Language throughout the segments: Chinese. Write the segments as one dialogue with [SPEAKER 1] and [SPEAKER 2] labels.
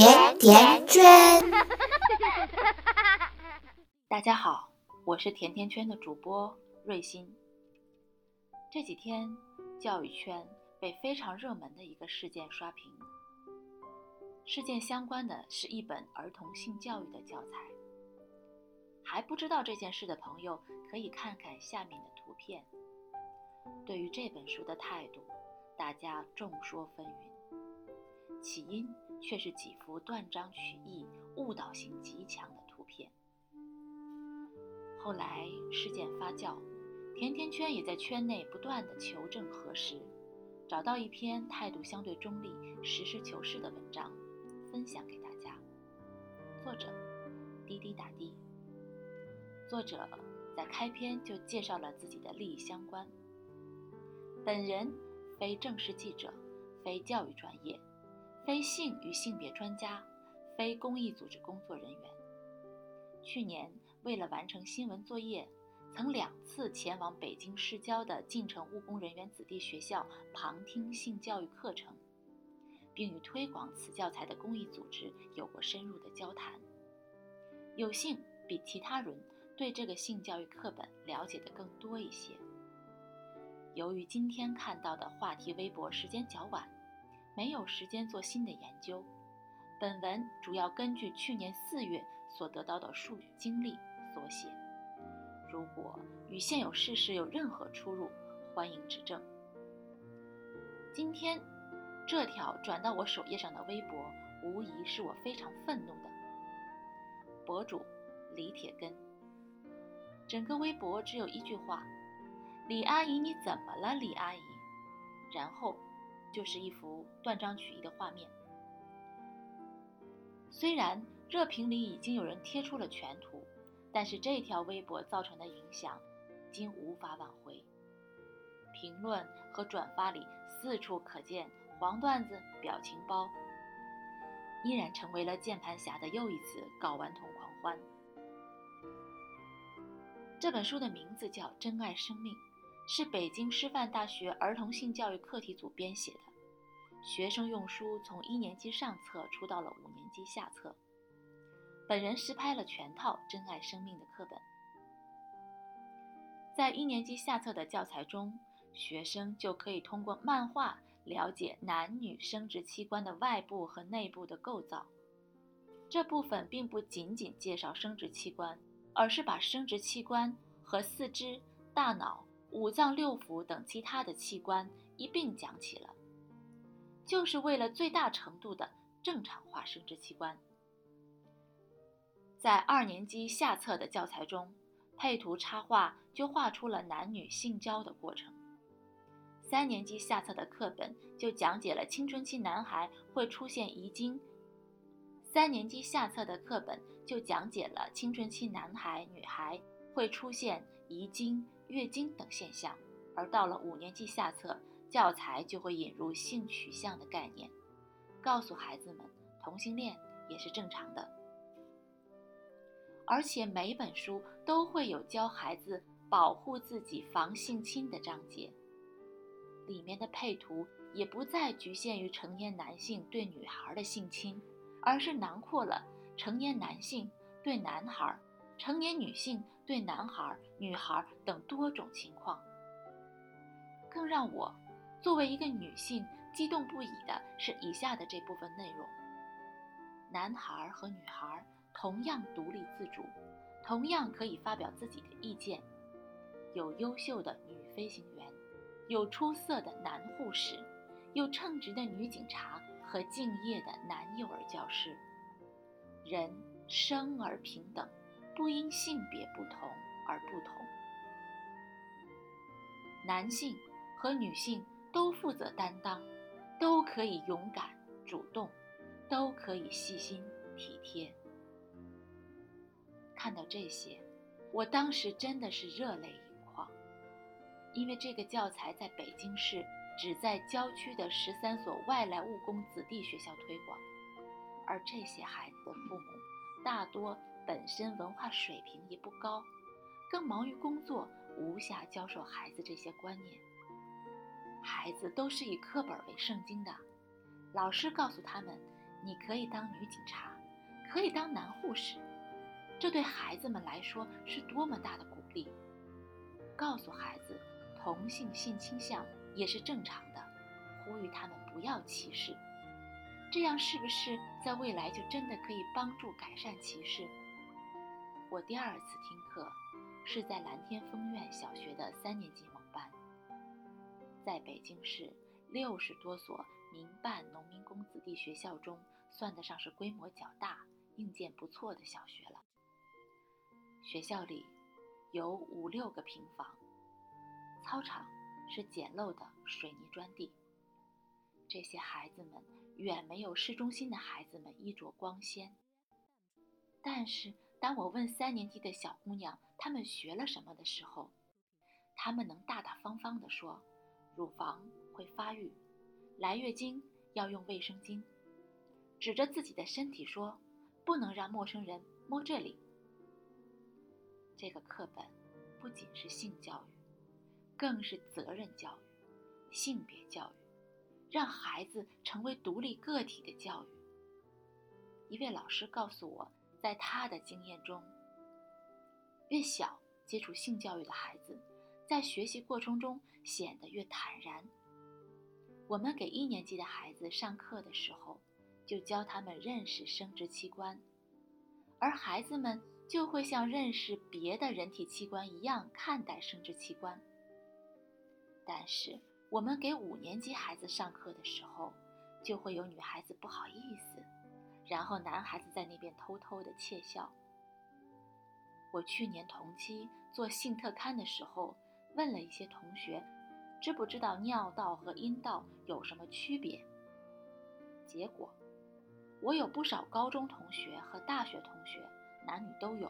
[SPEAKER 1] 甜甜圈。
[SPEAKER 2] 大家好，我是甜甜圈的主播瑞欣。这几天，教育圈被非常热门的一个事件刷屏。事件相关的是一本儿童性教育的教材。还不知道这件事的朋友，可以看看下面的图片。对于这本书的态度，大家众说纷纭。起因却是几幅断章取义、误导性极强的图片。后来事件发酵，甜甜圈也在圈内不断的求证核实，找到一篇态度相对中立、实事求是的文章，分享给大家。作者：滴滴打的。作者在开篇就介绍了自己的利益相关。本人非正式记者，非教育专业，非性与性别专家，非公益组织工作人员。去年为了完成新闻作业，曾两次前往北京市郊的进城务工人员子弟学校旁听性教育课程，并与推广此教材的公益组织有过深入的交谈。有幸比其他人对这个性教育课本了解的更多一些。由于今天看到的话题微博时间较晚，没有时间做新的研究。本文主要根据去年四月所得到的数据经历所写。如果与现有事实有任何出入，欢迎指正。今天这条转到我首页上的微博，无疑是我非常愤怒的。博主李铁根，整个微博只有一句话。李阿姨，你怎么了，李阿姨？然后就是一幅断章取义的画面。虽然热评里已经有人贴出了全图，但是这条微博造成的影响已经无法挽回。评论和转发里四处可见黄段子、表情包，依然成为了键盘侠的又一次睾丸酮狂欢。这本书的名字叫《珍爱生命》。是北京师范大学儿童性教育课题组编写的，学生用书从一年级上册出到了五年级下册。本人实拍了全套《珍爱生命》的课本。在一年级下册的教材中，学生就可以通过漫画了解男女生殖器官的外部和内部的构造。这部分并不仅仅介绍生殖器官，而是把生殖器官和四肢、大脑。五脏六腑等其他的器官一并讲起了，就是为了最大程度的正常化生殖器官。在二年级下册的教材中，配图插画就画出了男女性交的过程。三年级下册的课本就讲解了青春期男孩会出现遗精。三年级下册的课本就讲解了青春期男孩女孩会出现遗精。月经等现象，而到了五年级下册，教材就会引入性取向的概念，告诉孩子们同性恋也是正常的。而且每本书都会有教孩子保护自己、防性侵的章节，里面的配图也不再局限于成年男性对女孩的性侵，而是囊括了成年男性对男孩。成年女性对男孩、女孩等多种情况，更让我作为一个女性激动不已的是以下的这部分内容：男孩和女孩同样独立自主，同样可以发表自己的意见。有优秀的女飞行员，有出色的男护士，有称职的女警察和敬业的男幼儿教师。人生而平等。不因性别不同而不同，男性和女性都负责担当，都可以勇敢主动，都可以细心体贴。看到这些，我当时真的是热泪盈眶，因为这个教材在北京市只在郊区的十三所外来务工子弟学校推广，而这些孩子的父母大多。本身文化水平也不高，更忙于工作，无暇教授孩子这些观念。孩子都是以课本为圣经的，老师告诉他们你可以当女警察，可以当男护士，这对孩子们来说是多么大的鼓励！告诉孩子，同性性倾向也是正常的，呼吁他们不要歧视。这样是不是在未来就真的可以帮助改善歧视？我第二次听课是在蓝天风苑小学的三年级某班，在北京市六十多所民办农民工子弟学校中，算得上是规模较大、硬件不错的小学了。学校里有五六个平房，操场是简陋的水泥砖地。这些孩子们远没有市中心的孩子们衣着光鲜，但是。当我问三年级的小姑娘她们学了什么的时候，她们能大大方方地说：“乳房会发育，来月经要用卫生巾。”指着自己的身体说：“不能让陌生人摸这里。”这个课本不仅是性教育，更是责任教育、性别教育，让孩子成为独立个体的教育。一位老师告诉我。在他的经验中，越小接触性教育的孩子，在学习过程中显得越坦然。我们给一年级的孩子上课的时候，就教他们认识生殖器官，而孩子们就会像认识别的人体器官一样看待生殖器官。但是，我们给五年级孩子上课的时候，就会有女孩子不好意思。然后男孩子在那边偷偷的窃笑。我去年同期做性特刊的时候，问了一些同学，知不知道尿道和阴道有什么区别？结果，我有不少高中同学和大学同学，男女都有，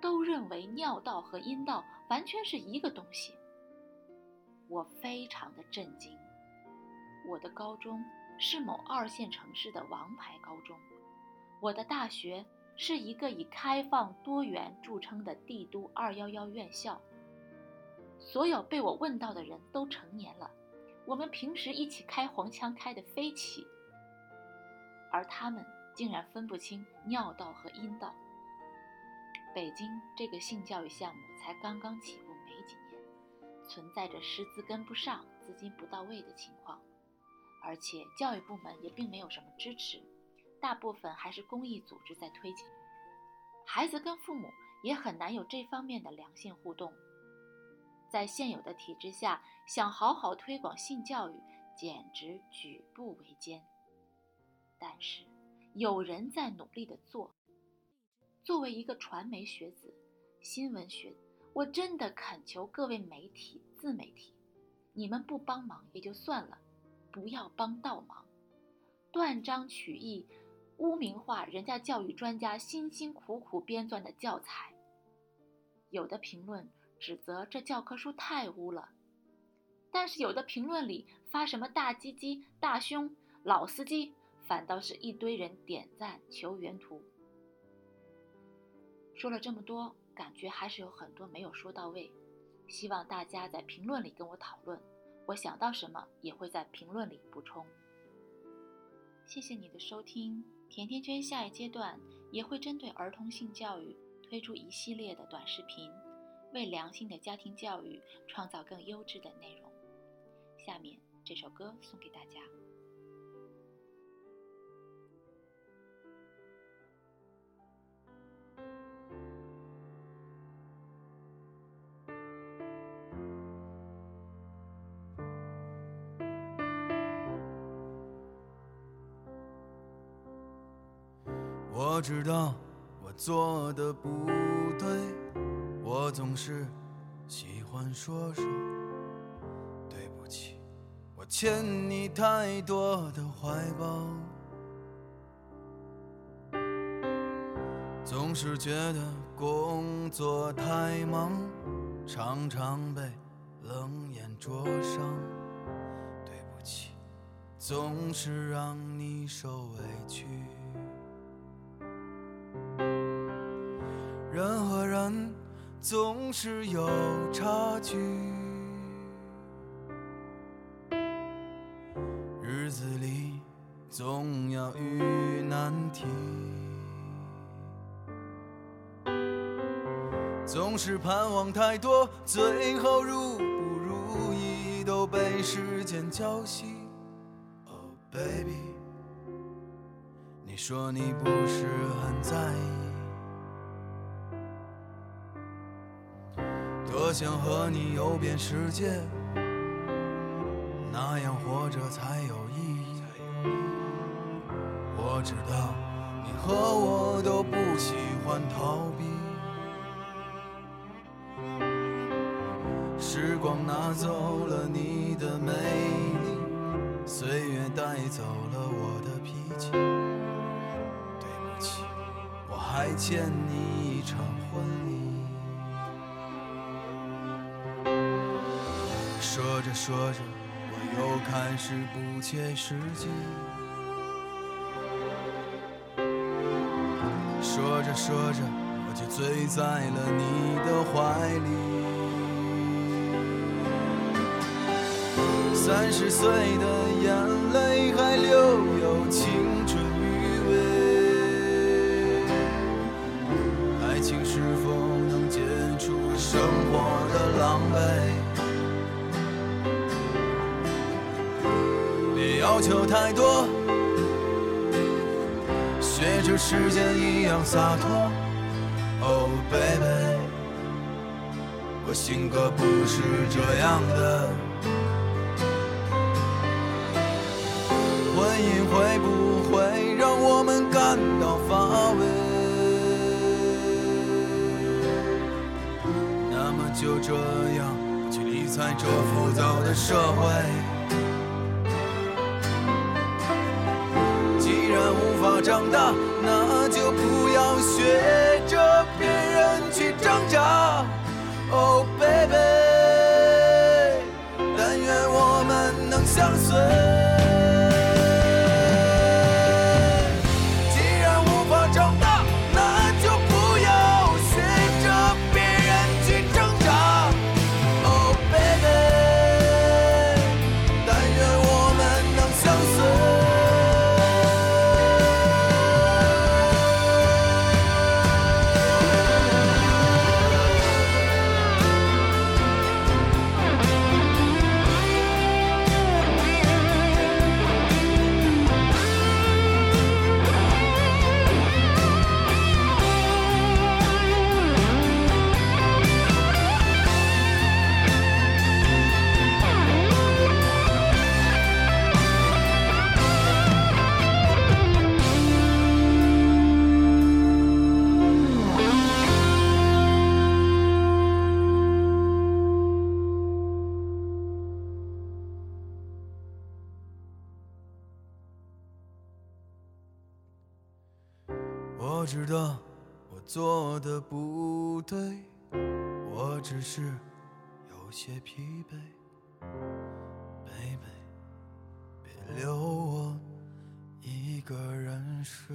[SPEAKER 2] 都认为尿道和阴道完全是一个东西。我非常的震惊。我的高中是某二线城市的王牌高中。我的大学是一个以开放多元著称的帝都二幺幺院校。所有被我问到的人都成年了，我们平时一起开黄腔开得飞起，而他们竟然分不清尿道和阴道。北京这个性教育项目才刚刚起步没几年，存在着师资跟不上、资金不到位的情况，而且教育部门也并没有什么支持。大部分还是公益组织在推进，孩子跟父母也很难有这方面的良性互动。在现有的体制下，想好好推广性教育，简直举步维艰。但是，有人在努力的做。作为一个传媒学子、新闻学，我真的恳求各位媒体、自媒体，你们不帮忙也就算了，不要帮倒忙，断章取义。污名化人家教育专家辛辛苦苦编撰的教材，有的评论指责这教科书太污了，但是有的评论里发什么大鸡鸡、大胸、老司机，反倒是一堆人点赞求原图。说了这么多，感觉还是有很多没有说到位，希望大家在评论里跟我讨论，我想到什么也会在评论里补充。谢谢你的收听。甜甜圈下一阶段也会针对儿童性教育推出一系列的短视频，为良性的家庭教育创造更优质的内容。下面这首歌送给大家。
[SPEAKER 1] 我知道我做的不对，我总是喜欢说说对不起，我欠你太多的怀抱，总是觉得工作太忙，常常被冷眼灼伤，对不起，总是让你受委屈。总是有差距。日子里总要遇难题，总是盼望太多，最后如不如意都被时间浇熄。Oh baby，你说你不是很在意。我想和你游遍世界，那样活着才有意义。我知道你和我都不喜欢逃避。时光拿走了你的美丽，岁月带走了我的脾气。对不起，我还欠你一场婚礼。说着，我又开始不切实际。说着说着，我就醉在了你的怀里。三十岁的眼泪还留有青春余味，爱情是否能解除生活的狼狈？求太多，学着时间一样洒脱。Oh baby，我性格不是这样的。婚姻会不会让我们感到乏味？那么就这样不去理睬这浮躁的社会。长大，那就不要学着别人去挣扎。Oh baby，但愿我们能相随。我知道我做的不对，我只是有些疲惫。Baby，别留我一个人睡。